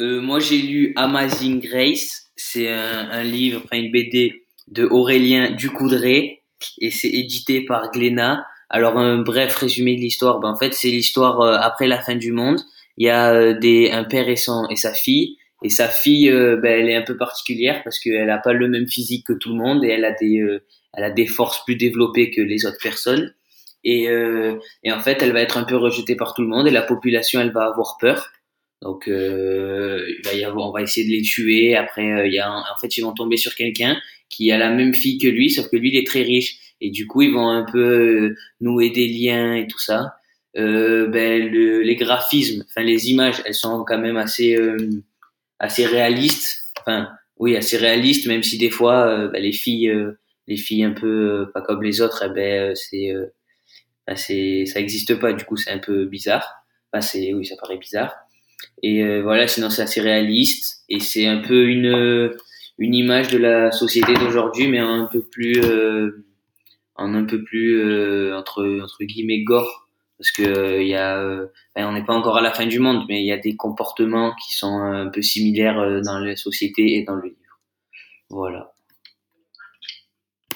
euh, moi j'ai lu Amazing Grace, c'est un, un, livre, enfin une BD de Aurélien Ducoudray et c'est édité par Glénat. Alors un bref résumé de l'histoire, ben, en fait c'est l'histoire euh, après la fin du monde. Il y a euh, des, un père et, son, et sa fille et sa fille, ben, elle est un peu particulière parce qu'elle a pas le même physique que tout le monde et elle a des, elle a des forces plus développées que les autres personnes. Et, et en fait, elle va être un peu rejetée par tout le monde et la population, elle va avoir peur. Donc, euh, il va y avoir, on va essayer de les tuer. Après, euh, il y a, en fait, ils vont tomber sur quelqu'un qui a la même fille que lui, sauf que lui, il est très riche. Et du coup, ils vont un peu euh, nouer des liens et tout ça. Euh, ben, le, les graphismes, enfin les images, elles sont quand même assez, euh, assez réalistes. Enfin, oui, assez réalistes, même si des fois, ben, les filles, les filles un peu pas comme les autres, eh ben, c'est, ben, c'est, ça existe pas. Du coup, c'est un peu bizarre. Enfin, c'est, oui, ça paraît bizarre. Et euh, voilà, sinon c'est assez réaliste et c'est un peu une une image de la société d'aujourd'hui, mais un peu plus euh, en un peu plus euh, entre entre guillemets gore parce que il y a on n'est pas encore à la fin du monde, mais il y a des comportements qui sont un peu similaires dans la société et dans le livre. Voilà.